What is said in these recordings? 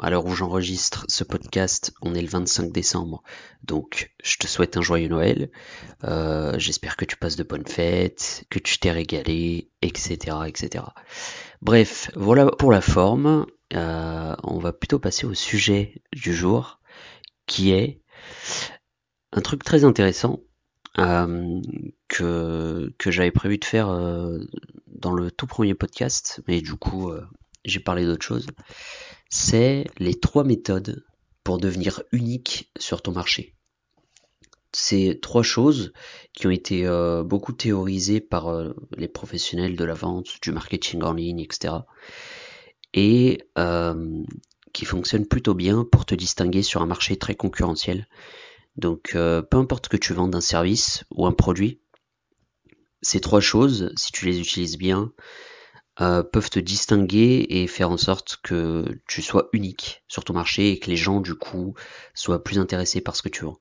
À l'heure où j'enregistre ce podcast, on est le 25 décembre, donc je te souhaite un joyeux Noël. Euh, j'espère que tu passes de bonnes fêtes, que tu t'es régalé, etc., etc. Bref, voilà pour la forme. Euh, on va plutôt passer au sujet du jour, qui est un truc très intéressant euh, que, que j'avais prévu de faire dans le tout premier podcast, mais du coup j'ai parlé d'autre chose c'est les trois méthodes pour devenir unique sur ton marché. C'est trois choses qui ont été euh, beaucoup théorisées par euh, les professionnels de la vente, du marketing en ligne, etc. Et euh, qui fonctionnent plutôt bien pour te distinguer sur un marché très concurrentiel. Donc peu importe que tu vendes un service ou un produit, ces trois choses, si tu les utilises bien, euh, peuvent te distinguer et faire en sorte que tu sois unique sur ton marché et que les gens du coup soient plus intéressés par ce que tu vends.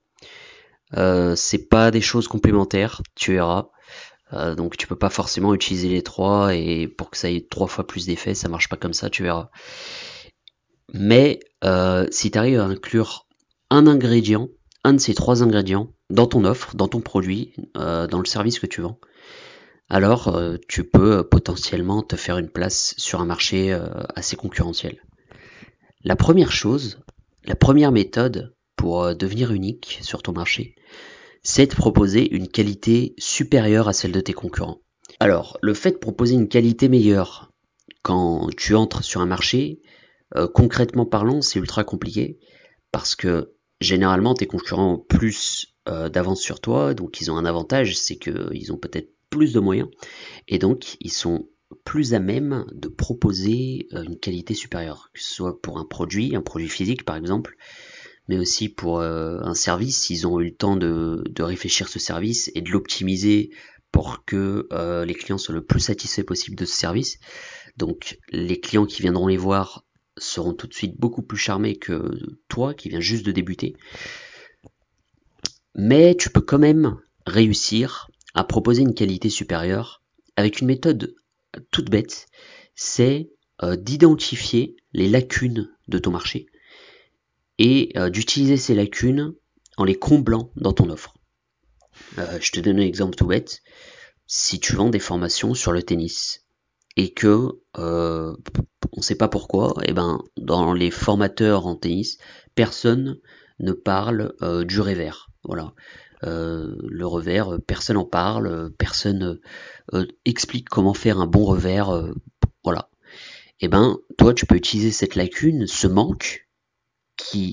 Euh, c'est pas des choses complémentaires, tu verras. Euh, donc tu peux pas forcément utiliser les trois et pour que ça ait trois fois plus d'effet, ça marche pas comme ça, tu verras. Mais si tu arrives à inclure un ingrédient, un de ces trois ingrédients dans ton offre, dans ton produit, dans le service que tu vends, alors euh, tu peux euh, potentiellement te faire une place sur un marché euh, assez concurrentiel. La première chose, la première méthode pour devenir unique sur ton marché, c'est de proposer une qualité supérieure à celle de tes concurrents. Alors, le fait de proposer une qualité meilleure quand tu entres sur un marché, concrètement parlant, c'est ultra compliqué parce que généralement tes concurrents ont plus d'avance sur toi, donc ils ont un avantage, c'est qu'ils ont peut-être plus de moyens et donc ils sont plus à même de proposer euh, une qualité supérieure, que ce soit pour un produit, un produit physique par exemple, mais aussi pour euh, un service, ils ont eu le temps de, réfléchir ce service et de l'optimiser pour que euh, les clients soient le plus satisfaits possible de ce service. Donc les clients qui viendront les voir seront tout de suite beaucoup plus charmés que toi qui viens juste de débuter. Mais tu peux quand même réussir à proposer une qualité supérieure avec une méthode toute bête, c'est euh, d'identifier les lacunes de ton marché et euh, d'utiliser ces lacunes en les comblant dans ton offre. Euh, je te donne un exemple tout bête. Si tu vends des formations sur le tennis et que on ne sait pas pourquoi, et eh ben dans les formateurs en tennis, personne ne parle du revers. Voilà. Euh, le revers, personne n'en parle, personne euh, explique comment faire un bon revers, euh, voilà. Et eh ben, toi, tu peux utiliser cette lacune, ce manque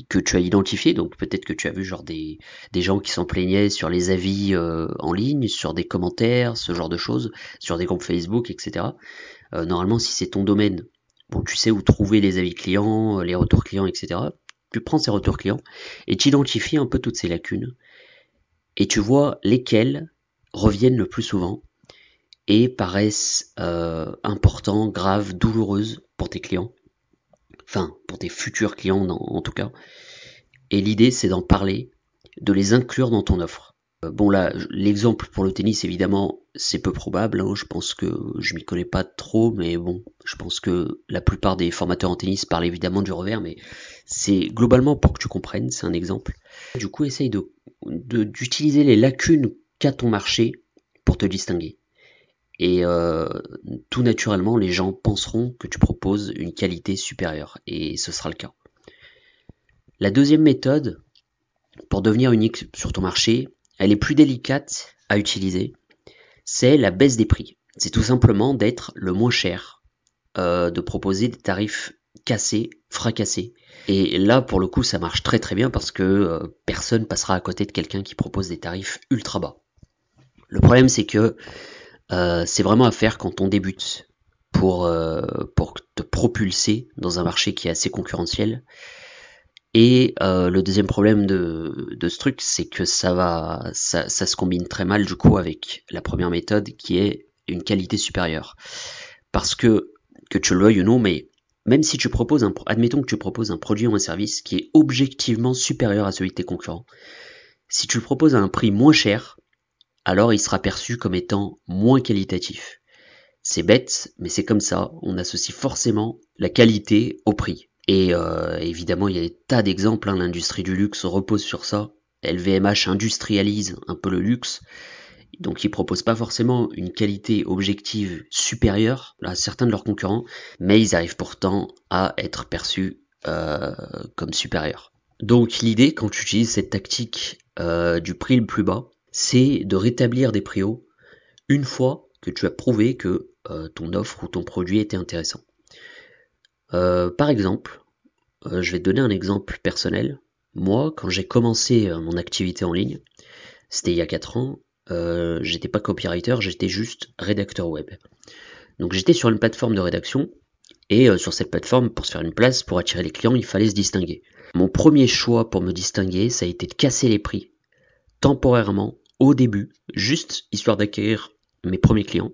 que tu as identifié, donc peut-être que tu as vu genre des, des gens qui s'en plaignaient sur les avis en ligne, sur des commentaires, ce genre de choses, sur des groupes Facebook, etc. normalement, si c'est ton domaine, bon, tu sais où trouver les avis clients, les retours clients, etc. Tu prends ces retours clients et tu identifies un peu toutes ces lacunes et tu vois lesquels reviennent le plus souvent et paraissent euh, importants, graves, douloureuses pour tes clients, enfin pour tes futurs clients en tout cas. Et l'idée c'est d'en parler, de les inclure dans ton offre. Euh, bon là, l'exemple pour le tennis évidemment c'est peu probable, hein. je pense que je m'y connais pas trop, mais bon, je pense que la plupart des formateurs en tennis parlent évidemment du revers, mais c'est globalement pour que tu comprennes, c'est un exemple. Du coup, essaye de d'utiliser les lacunes qu'a ton marché pour te distinguer. Et euh, tout naturellement, les gens penseront que tu proposes une qualité supérieure, et ce sera le cas. La deuxième méthode, pour devenir unique sur ton marché, elle est plus délicate à utiliser, c'est la baisse des prix. C'est tout simplement d'être le moins cher, euh, de proposer des tarifs cassés, fracassés, et là, pour le coup, ça marche très très bien parce que euh, personne passera à côté de quelqu'un qui propose des tarifs ultra bas. Le problème, c'est que euh, c'est vraiment à faire quand on débute pour, pour te propulser dans un marché qui est assez concurrentiel. Et le deuxième problème de, de ce truc, c'est que ça va, ça, ça se combine très mal du coup avec la première méthode qui est une qualité supérieure. Parce que, que tu le veuilles ou non, mais même si tu proposes un, admettons que tu proposes un produit ou un service qui est objectivement supérieur à celui de tes concurrents, si tu le proposes à un prix moins cher, alors il sera perçu comme étant moins qualitatif. C'est bête, mais c'est comme ça, on associe forcément la qualité au prix. Et euh, évidemment, il y a des tas d'exemples. Hein. L'industrie du luxe repose sur ça. LVMH industrialise un peu le luxe. Donc ils proposent pas forcément une qualité objective supérieure à certains de leurs concurrents, mais ils arrivent pourtant à être perçus euh, comme supérieurs. Donc l'idée quand tu utilises cette tactique euh, du prix le plus bas, c'est de rétablir des prix hauts une fois que tu as prouvé que ton offre ou ton produit était intéressant. Par exemple, je vais te donner un exemple personnel. Moi, quand j'ai commencé mon activité en ligne, c'était il y a 4 ans, euh, j'étais pas copywriter, j'étais juste rédacteur web. Donc j'étais sur une plateforme de rédaction, et euh, sur cette plateforme, pour se faire une place, pour attirer les clients, il fallait se distinguer. Mon premier choix pour me distinguer, ça a été de casser les prix, temporairement, au début, juste histoire d'acquérir mes premiers clients.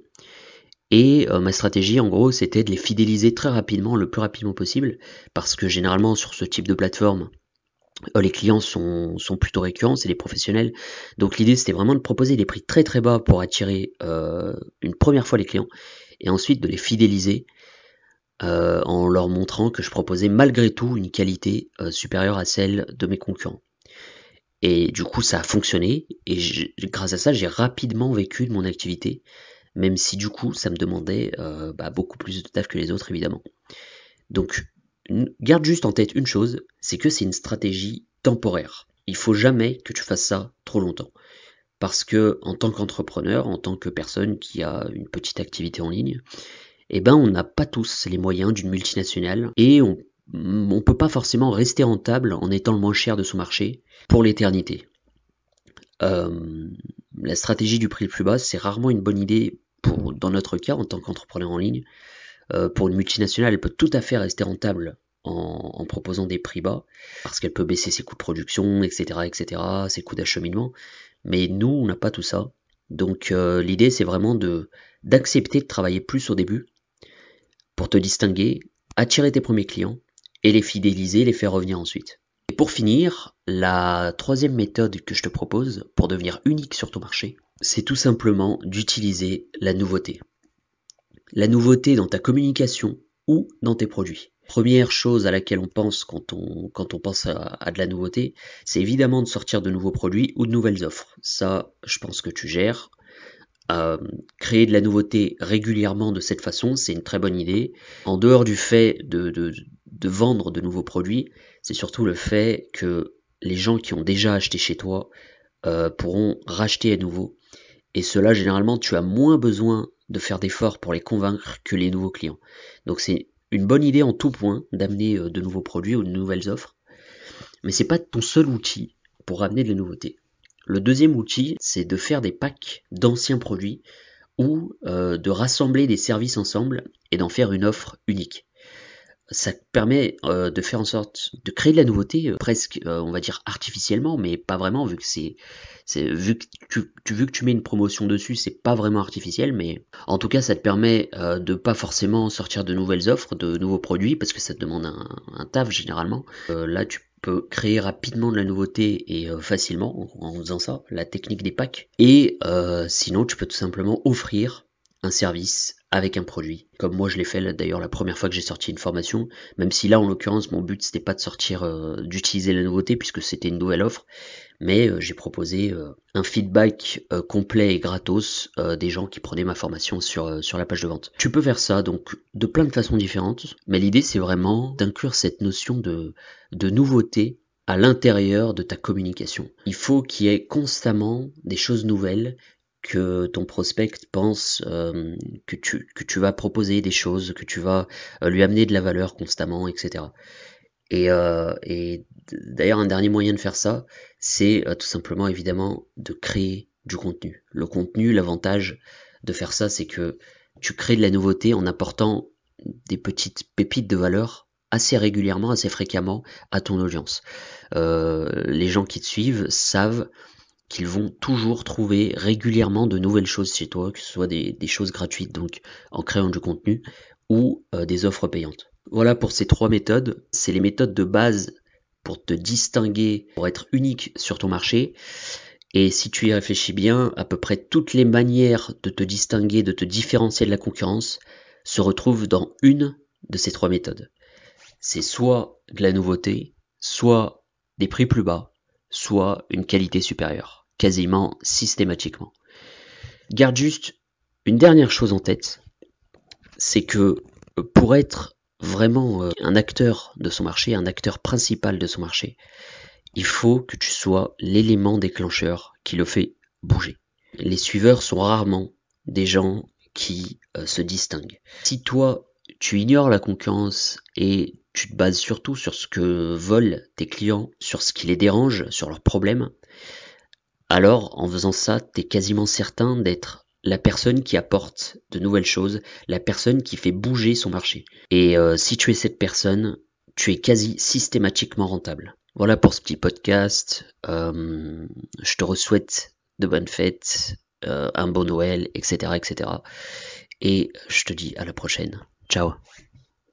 Et euh, ma stratégie, en gros, c'était de les fidéliser très rapidement, le plus rapidement possible, parce que généralement, sur ce type de plateforme, euh, les clients sont, plutôt récurrents, c'est des professionnels. Donc l'idée c'était vraiment de proposer des prix très très bas pour attirer euh, une première fois les clients et ensuite de les fidéliser en leur montrant que je proposais malgré tout une qualité supérieure à celle de mes concurrents. Et du coup ça a fonctionné et grâce à ça j'ai rapidement vécu de mon activité, même si du coup ça me demandait bah, beaucoup plus de taf que les autres évidemment. Donc garde juste en tête une chose, c'est que c'est une stratégie temporaire. Il faut jamais que tu fasses ça trop longtemps. Parce que en tant qu'entrepreneur, en tant que personne qui a une petite activité en ligne, eh ben on n'a pas tous les moyens d'une multinationale et on ne peut pas forcément rester rentable en étant le moins cher de son marché pour l'éternité. Euh, la stratégie du prix le plus bas, c'est rarement une bonne idée pour, dans notre cas en tant qu'entrepreneur en ligne, euh, pour une multinationale, elle peut tout à fait rester rentable en, proposant des prix bas, parce qu'elle peut baisser ses coûts de production, etc., etc., ses coûts d'acheminement. Mais nous, on n'a pas tout ça. Donc euh, l'idée, c'est vraiment de d'accepter de travailler plus au début pour te distinguer, attirer tes premiers clients et les fidéliser, les faire revenir ensuite. Et pour finir, la troisième méthode que je te propose pour devenir unique sur ton marché, c'est tout simplement d'utiliser la nouveauté la nouveauté dans ta communication ou dans tes produits. Première chose à laquelle on pense quand on, quand on pense à, de la nouveauté, c'est évidemment de sortir de nouveaux produits ou de nouvelles offres. Ça, je pense que tu gères. Euh, créer de la nouveauté régulièrement de cette façon, c'est une très bonne idée. En dehors du fait de, de vendre de nouveaux produits, c'est surtout le fait que les gens qui ont déjà acheté chez toi euh, pourront racheter à nouveau. Et cela, généralement, tu as moins besoin de faire d'efforts pour les convaincre que les nouveaux clients. Donc c'est une bonne idée en tout point d'amener euh, de nouveaux produits ou de nouvelles offres, mais c'est pas ton seul outil pour amener de la nouveauté. Le deuxième outil, c'est de faire des packs d'anciens produits ou euh, de rassembler des services ensemble et d'en faire une offre unique ça permet euh, de faire en sorte de créer de la nouveauté euh, presque euh, on va dire artificiellement mais pas vraiment vu que c'est vu que tu, tu vu que tu mets une promotion dessus c'est pas vraiment artificiel mais en tout cas ça te permet de pas forcément sortir de nouvelles offres de nouveaux produits parce que ça te demande un, un taf généralement. Là tu peux créer rapidement de la nouveauté et facilement en, en, faisant ça la technique des packs. Et sinon tu peux tout simplement offrir un service avec un produit. Comme moi je l'ai fait d'ailleurs la première fois que j'ai sorti une formation, même si là en l'occurrence mon but c'était pas de sortir, euh, d'utiliser la nouveauté puisque c'était une nouvelle offre, mais euh, j'ai proposé euh, un feedback complet et gratos des gens qui prenaient ma formation sur, sur la page de vente. Tu peux faire ça donc de plein de façons différentes, mais l'idée c'est vraiment d'inclure cette notion de, de nouveauté à l'intérieur de ta communication. Il faut qu'il y ait constamment des choses nouvelles que ton prospect pense euh, que, tu, que tu vas proposer des choses, que tu vas euh, lui amener de la valeur constamment, etc. Et, euh, et d'ailleurs, un dernier moyen de faire ça, c'est tout simplement évidemment de créer du contenu. Le contenu, l'avantage de faire ça, c'est que tu crées de la nouveauté en apportant des petites pépites de valeur assez régulièrement, assez fréquemment à ton audience. les gens qui te suivent savent qu'ils vont toujours trouver régulièrement de nouvelles choses chez toi, que ce soit des, choses gratuites, donc en créant du contenu, ou euh, des offres payantes. Voilà pour ces trois méthodes. C'est les méthodes de base pour te distinguer, pour être unique sur ton marché. Et si tu y réfléchis bien, à peu près toutes les manières de te distinguer, de te différencier de la concurrence, se retrouvent dans une de ces trois méthodes. c'est soit de la nouveauté, soit des prix plus bas, soit une qualité supérieure, quasiment systématiquement. Garde juste une dernière chose en tête, c'est que pour être vraiment euh, un acteur de son marché, un acteur principal de son marché, il faut que tu sois l'élément déclencheur qui le fait bouger. Les suiveurs sont rarement des gens qui euh, se distinguent. Si toi, tu ignores la concurrence et tu te bases surtout sur ce que veulent tes clients, sur ce qui les dérange, sur leurs problèmes, alors en faisant ça, tu es quasiment certain d'être la personne qui apporte de nouvelles choses, la personne qui fait bouger son marché. Et euh, si tu es cette personne, tu es quasi systématiquement rentable. Voilà pour ce petit podcast. Euh, je te souhaite de bonnes fêtes, euh, un bon Noël, etc., etc. Et je te dis à la prochaine. Ciao